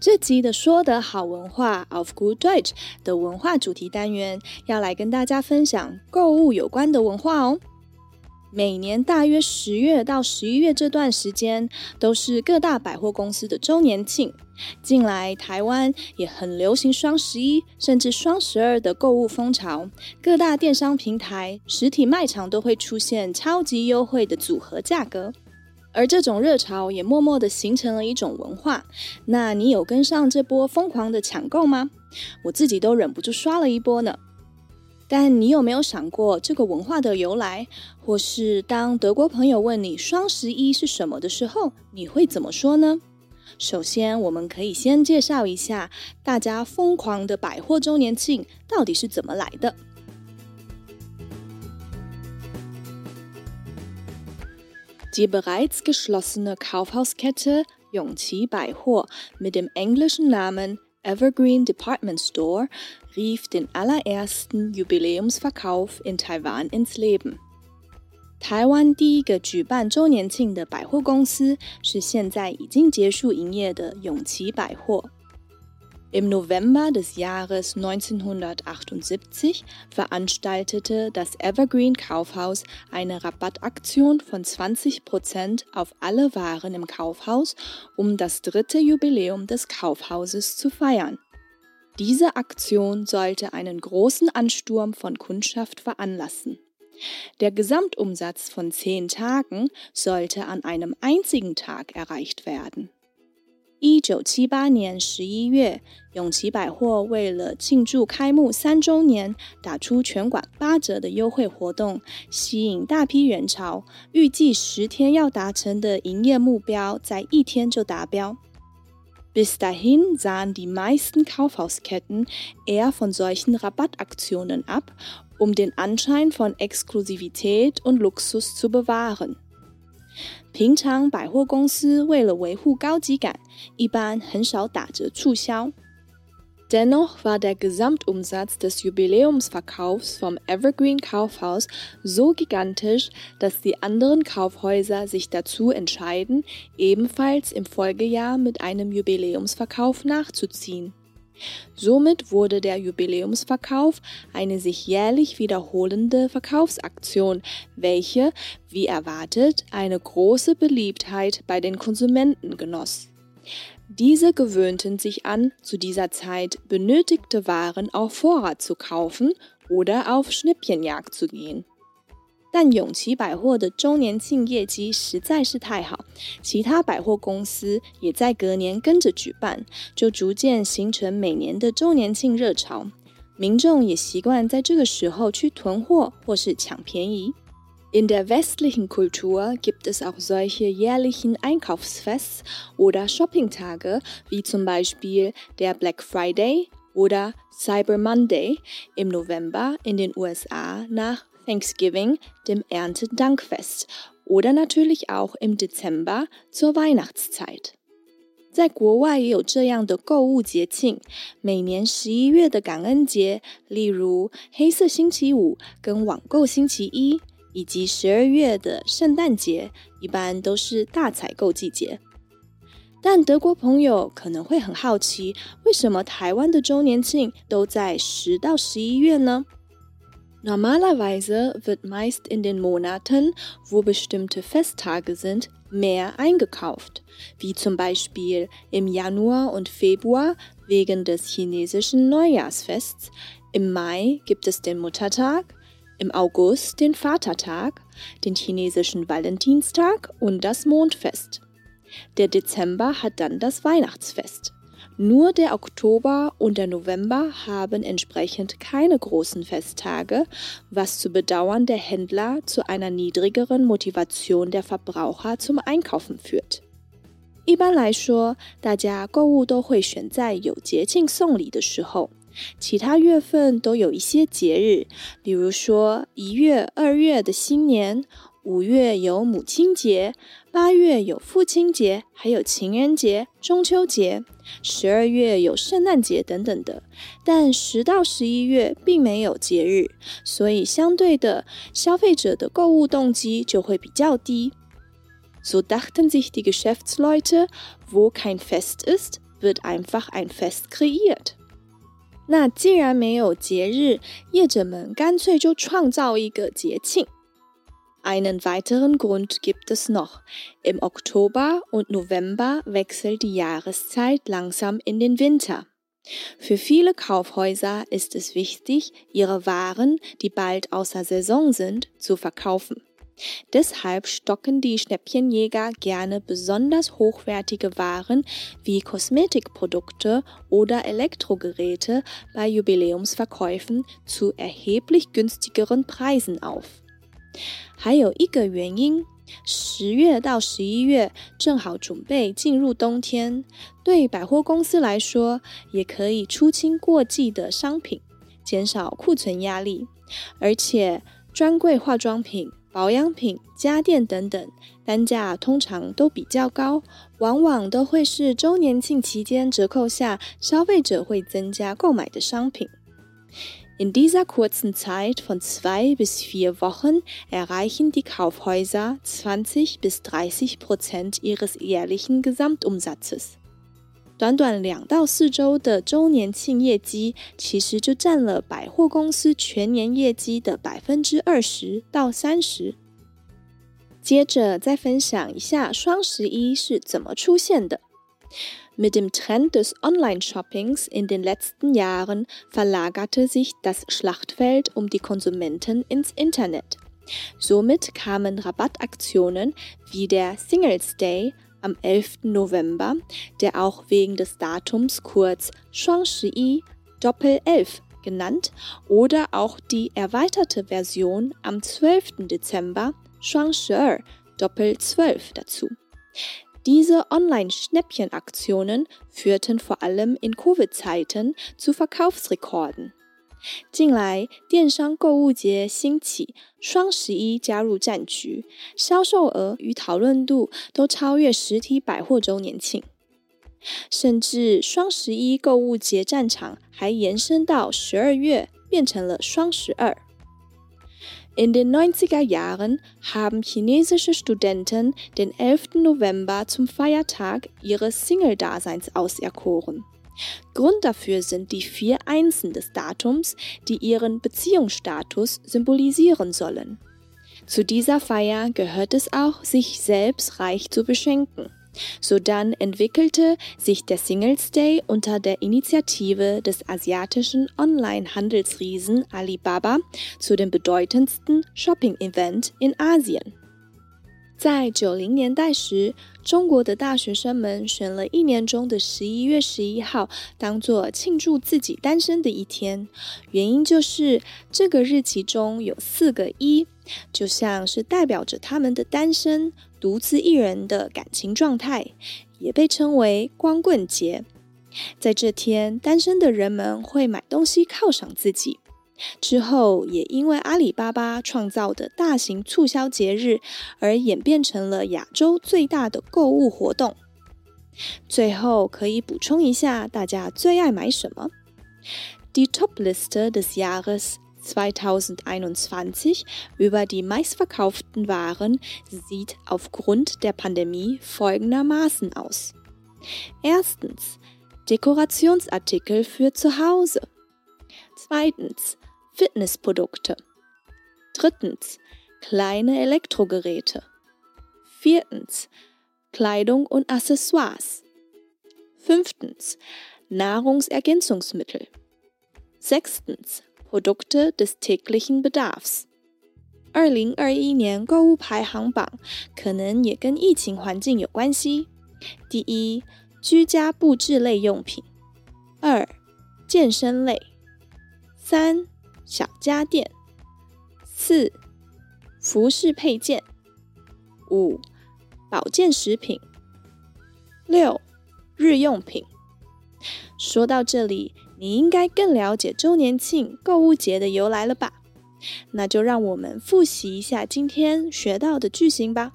这集的说的好文化 of Good Deutsch 的文化主题单元，要来跟大家分享购物有关的文化哦。每年大约十月到十一月这段时间，都是各大百货公司的周年庆。近来台湾也很流行双十一，甚至双十二的购物风潮。各大电商平台、实体卖场都会出现超级优惠的组合价格。而这种热潮也默默的形成了一种文化。那你有跟上这波疯狂的抢购吗？我自己都忍不住刷了一波呢。但你有没有想过这个文化的由来？或是当德国朋友问你双十一是什么的时候，你会怎么说呢？首先，我们可以先介绍一下大家疯狂的百货周年庆到底是怎么来的。Die bereits geschlossene Kaufhauskette Yongqi Baihuo mit dem englischen Namen Evergreen Department Store rief den allerersten Jubiläumsverkauf in Taiwan ins Leben. 台湾第一个举办周年庆的百货公司是现在已经结束营业的永琪百货。 Im November des Jahres 1978 veranstaltete das Evergreen Kaufhaus eine Rabattaktion von 20% auf alle Waren im Kaufhaus, um das dritte Jubiläum des Kaufhauses zu feiern. Diese Aktion sollte einen großen Ansturm von Kundschaft veranlassen. Der Gesamtumsatz von zehn Tagen sollte an einem einzigen Tag erreicht werden. 一九七八年十一月，永琪百货为了庆祝开幕三周年，打出全馆八折的优惠活动，吸引大批人潮。预计十天要达成的营业目标，在一天就达标。Bis dahin sahen die meisten Kaufhausketten eher von solchen Rabattaktionen ab, um den Anschein von Exklusivität und Luxus zu bewahren. 平常百货公司为了维护高级感，一般很少打折促销。Dennoch war der Gesamtumsatz des Jubiläumsverkaufs vom Evergreen Kaufhaus so gigantisch, dass die anderen Kaufhäuser sich dazu entscheiden, ebenfalls im Folgejahr mit einem Jubiläumsverkauf nachzuziehen. Somit wurde der Jubiläumsverkauf eine sich jährlich wiederholende Verkaufsaktion, welche, wie erwartet, eine große Beliebtheit bei den Konsumenten genoss. Diese gewöhnten sich an, zu dieser Zeit benötigte Waren auf Vorrat zu kaufen oder auf Schnippchenjagd zu gehen. 但永琪百货的周年庆业绩实在是太好，其他百货公司也在隔年跟着举办，就逐渐形成每年的周年庆热潮。民众也习惯在这个时候去囤货或是抢便宜。In der westlichen Kultur gibt es auch solche jährlichen Einkaufsfests oder Shoppingtage, wie zum Beispiel der Black Friday oder Cyber Monday im November in den USA nach Thanksgiving, dem Erntedankfest oder natürlich auch im Dezember zur Weihnachtszeit. 在国外也有这样的购物节庆，每年十一月的感恩节，例如黑色星期五跟网购星期一，以及十二月的圣诞节，一般都是大采购季节。但德国朋友可能会很好奇，为什么台湾的周年庆都在十到十一月呢？Normalerweise wird meist in den Monaten, wo bestimmte Festtage sind, mehr eingekauft, wie zum Beispiel im Januar und Februar wegen des chinesischen Neujahrsfests, im Mai gibt es den Muttertag, im August den Vatertag, den chinesischen Valentinstag und das Mondfest. Der Dezember hat dann das Weihnachtsfest. Nur der Oktober und der November haben entsprechend keine großen Festtage, was zu Bedauern der Händler zu einer niedrigeren Motivation der Verbraucher zum Einkaufen führt. 一般来说，大家购物都会选在有节庆送礼的时候。其他月份都有一些节日，比如说一月、二月的新年， 五月有母亲节，八月有父亲节，还有情人节、中秋节，十二月有圣诞节等等的。但十到十一月并没有节日，所以相对的，消费者的购物动机就会比较低。So dachten sich die Geschäftsleute, wo kein Fest ist, wird einfach ein Fest kreiert. 那既然没有节日，业者们干脆就创造一个节庆。Einen weiteren Grund gibt es noch. Im Oktober und November wechselt die Jahreszeit langsam in den Winter. Für viele Kaufhäuser ist es wichtig, ihre Waren, die bald außer Saison sind, zu verkaufen. Deshalb stocken die Schnäppchenjäger gerne besonders hochwertige Waren wie Kosmetikprodukte oder Elektrogeräte bei Jubiläumsverkäufen zu erheblich günstigeren Preisen auf. 还有一个原因，十月到十一月正好准备进入冬天，对百货公司来说，也可以出清过季的商品，减少库存压力，而且专柜化妆品保养品、家电等等，单价通常都比较高，往往都会是周年庆期间折扣下消费者会增加购买的商品。In dieser kurzen Zeit von zwei bis vier Wochen erreichen die Kaufhäuser 20 bis 30 Prozent ihres jährlichen Gesamtumsatzes. 短短两到四周的周年庆业绩，其实就占了百货公司全年业绩的百分之二十到三十。接着再分享一下双十一是怎么出现的。 Mit dem Trend des Online-Shoppings in den letzten Jahren verlagerte sich das Schlachtfeld um die Konsumenten ins Internet. Somit kamen Rabattaktionen wie der Singles Day am 11. November, der auch wegen des Datums kurz Shuangshi Doppel 11 genannt oder auch die erweiterte Version am 12. Dezember Shuangshi Doppel 12 dazu. Diese Online-Schnäppchenaktionen führten vor allem in Covid-Zeiten zu Verkaufsrekorden. 近来，电商购物节兴起，双十一加入战局，销售额与讨论度都超越实体百货周年庆，甚至双十一购物节战场还延伸到十二月，变成了双十二。In den 90er Jahren haben chinesische Studenten den 11. November zum Feiertag ihres Single-Daseins auserkoren. Grund dafür sind die vier Einsen des Datums, die ihren Beziehungsstatus symbolisieren sollen. Zu dieser Feier gehört es auch, sich selbst reich zu beschenken. Sodann entwickelte sich der Singles Day unter der Initiative des asiatischen Online-Handelsriesen Alibaba zu dem bedeutendsten Shopping-Event in Asien. 在九零年代时，中国的大学生们选了一年中的十一月十一号当做庆祝自己单身的一天，原因就是这个日期中有四个一，就像是代表着他们的单身、 独自一人的感情状态，也被称为光棍节。在这天，单身的人们会买东西犒赏自己。之后，也因为阿里巴巴创造的大型促销节日，而演变成了亚洲最大的购物活动。最后，可以补充一下，大家最爱买什么？Die Top-Liste des Jahres 2021 über die meistverkauften Waren sieht aufgrund der Pandemie folgendermaßen aus. Erstens Dekorationsartikel für zu Hause. Zweitens Fitnessprodukte. Drittens kleine Elektrogeräte. Viertens Kleidung und Accessoires. Fünftens Nahrungsergänzungsmittel. Sechstens Produkte des täglichen Bedarfs. 二零二一年购物排行榜可能也跟疫情环境有关系。第一，居家布置类用品；二，健身类；三，小家电，四服饰配件，五保健食品，六日用品。说到这里，你应该更了解周年庆购物节的由来了吧？那就让我们复习一下今天学到的句型吧。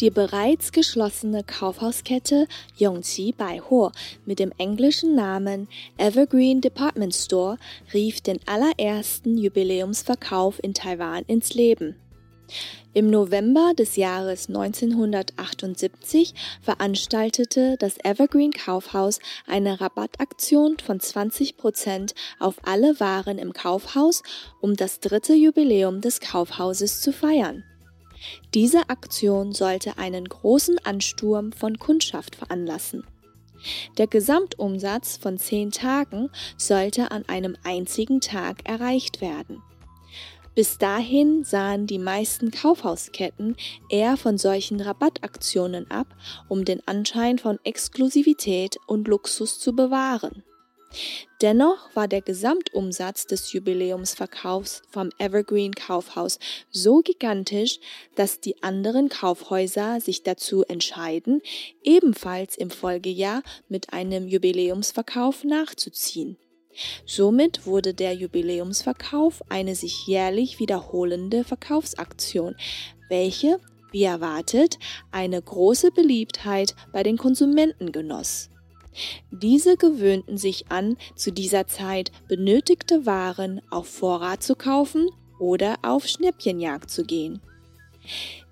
Die bereits geschlossene Kaufhauskette Yongqi Baihuo mit dem englischen Namen Evergreen Department Store rief den allerersten Jubiläumsverkauf in Taiwan ins Leben. Im November des Jahres 1978 veranstaltete das Evergreen Kaufhaus eine Rabattaktion von 20 Prozent auf alle Waren im Kaufhaus, um das dritte Jubiläum des Kaufhauses zu feiern. Diese Aktion sollte einen großen Ansturm von Kundschaft veranlassen. Der Gesamtumsatz von zehn Tagen sollte an einem einzigen Tag erreicht werden. Bis dahin sahen die meisten Kaufhausketten eher von solchen Rabattaktionen ab, um den Anschein von Exklusivität und Luxus zu bewahren. Dennoch war der Gesamtumsatz des Jubiläumsverkaufs vom Evergreen Kaufhaus so gigantisch, dass die anderen Kaufhäuser sich dazu entscheiden, ebenfalls im Folgejahr mit einem Jubiläumsverkauf nachzuziehen. Somit wurde der Jubiläumsverkauf eine sich jährlich wiederholende Verkaufsaktion, welche, wie erwartet, eine große Beliebtheit bei den Konsumenten genoss. Diese gewöhnten sich an, zu dieser Zeit benötigte Waren auf Vorrat zu kaufen oder auf Schnäppchenjagd zu gehen.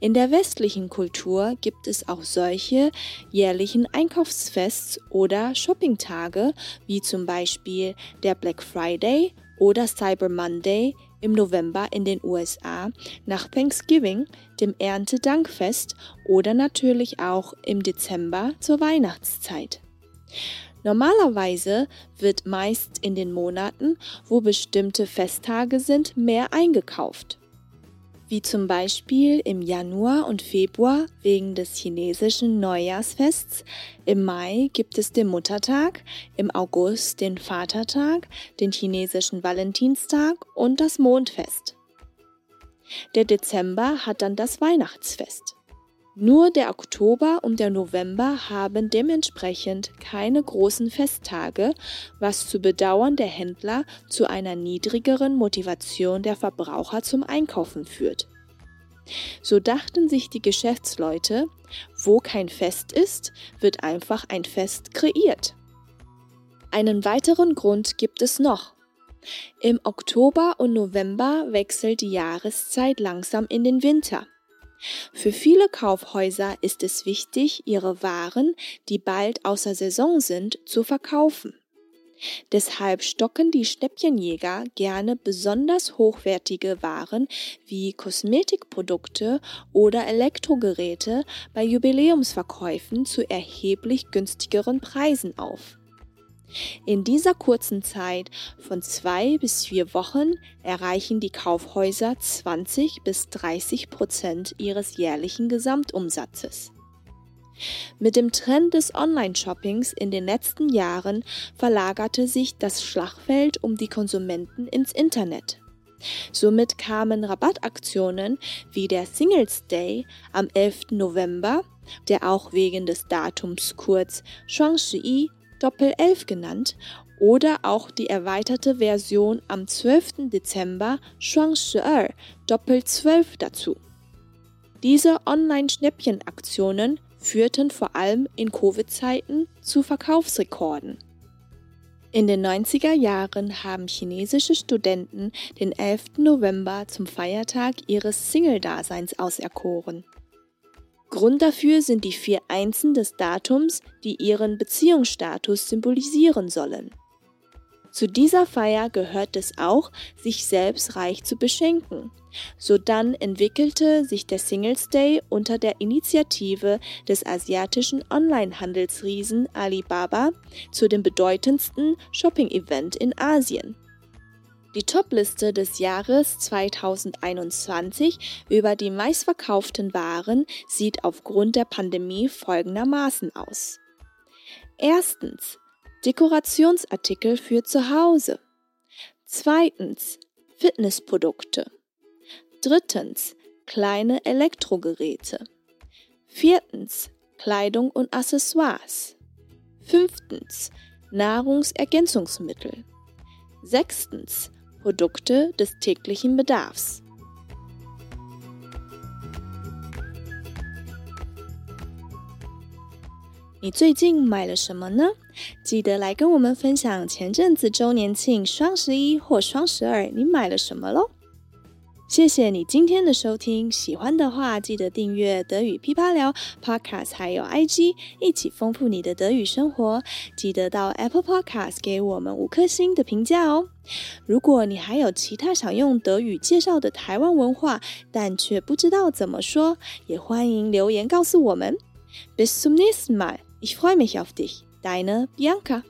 In der westlichen Kultur gibt es auch solche jährlichen Einkaufsfests oder Shoppingtage, wie zum Beispiel der Black Friday oder Cyber Monday im November in den USA, nach Thanksgiving, dem Erntedankfest oder natürlich auch im Dezember zur Weihnachtszeit. Normalerweise wird meist in den Monaten, wo bestimmte Festtage sind, mehr eingekauft. Wie zum Beispiel im Januar und Februar wegen des chinesischen Neujahrsfests, im Mai gibt es den Muttertag, im August den Vatertag, den chinesischen Valentinstag und das Mondfest. Der Dezember hat dann das Weihnachtsfest. Nur der Oktober und der November haben dementsprechend keine großen Festtage, was zu Bedauern der Händler zu einer niedrigeren Motivation der Verbraucher zum Einkaufen führt. So dachten sich die Geschäftsleute, wo kein Fest ist, wird einfach ein Fest kreiert. Einen weiteren Grund gibt es noch. Im Oktober und November wechselt die Jahreszeit langsam in den Winter. Für viele Kaufhäuser ist es wichtig, ihre Waren, die bald außer Saison sind, zu verkaufen. Deshalb stocken die Schnäppchenjäger gerne besonders hochwertige Waren wie Kosmetikprodukte oder Elektrogeräte bei Jubiläumsverkäufen zu erheblich günstigeren Preisen auf. In dieser kurzen Zeit von zwei bis vier Wochen erreichen die Kaufhäuser 20 bis 30 Prozent ihres jährlichen Gesamtumsatzes. Mit dem Trend des Online-Shoppings in den letzten Jahren verlagerte sich das Schlachtfeld um die Konsumenten ins Internet. Somit kamen Rabattaktionen wie der Singles Day am 11. November, der auch wegen des Datums kurz Shuangshi Doppel 11 genannt oder auch die erweiterte Version am 12. Dezember Shuang Shi Doppel 12 dazu. Diese Online-Schnäppchenaktionen führten vor allem in Covid-Zeiten zu Verkaufsrekorden. In den 90er Jahren haben chinesische Studenten den 11. November zum Feiertag ihres Single-Daseins auserkoren. Grund dafür sind die vier Einsen des Datums, die ihren Beziehungsstatus symbolisieren sollen. Zu dieser Feier gehört es auch, sich selbst reich zu beschenken. Sodann entwickelte sich der Singles Day unter der Initiative des asiatischen Online-Handelsriesen Alibaba zu dem bedeutendsten Shopping-Event in Asien. Die Topliste des Jahres 2021 über die meistverkauften Waren sieht aufgrund der Pandemie folgendermaßen aus. Erstens Dekorationsartikel für zu Hause. Zweitens Fitnessprodukte. Drittens kleine Elektrogeräte. Viertens Kleidung und Accessoires. Fünftens Nahrungsergänzungsmittel. Sechstens Produkte des täglichen Bedarfs. 你最近买了什么呢？记得来跟我们分享前阵子周年庆、双十一或双十二你买了什么喽！ 谢谢你今天的收听，喜欢的话记得订阅德语噼啪聊 Podcast，还有 IG，一起丰富你的德语生活。记得到 Apple Podcast 给我们五颗星的评价哦。如果你还有其他想用德语介绍的台湾文化，但却不知道怎么说，也欢迎留言告诉我们。Bis zum nächsten Mal. Ich freue mich auf dich. Deine Bianca.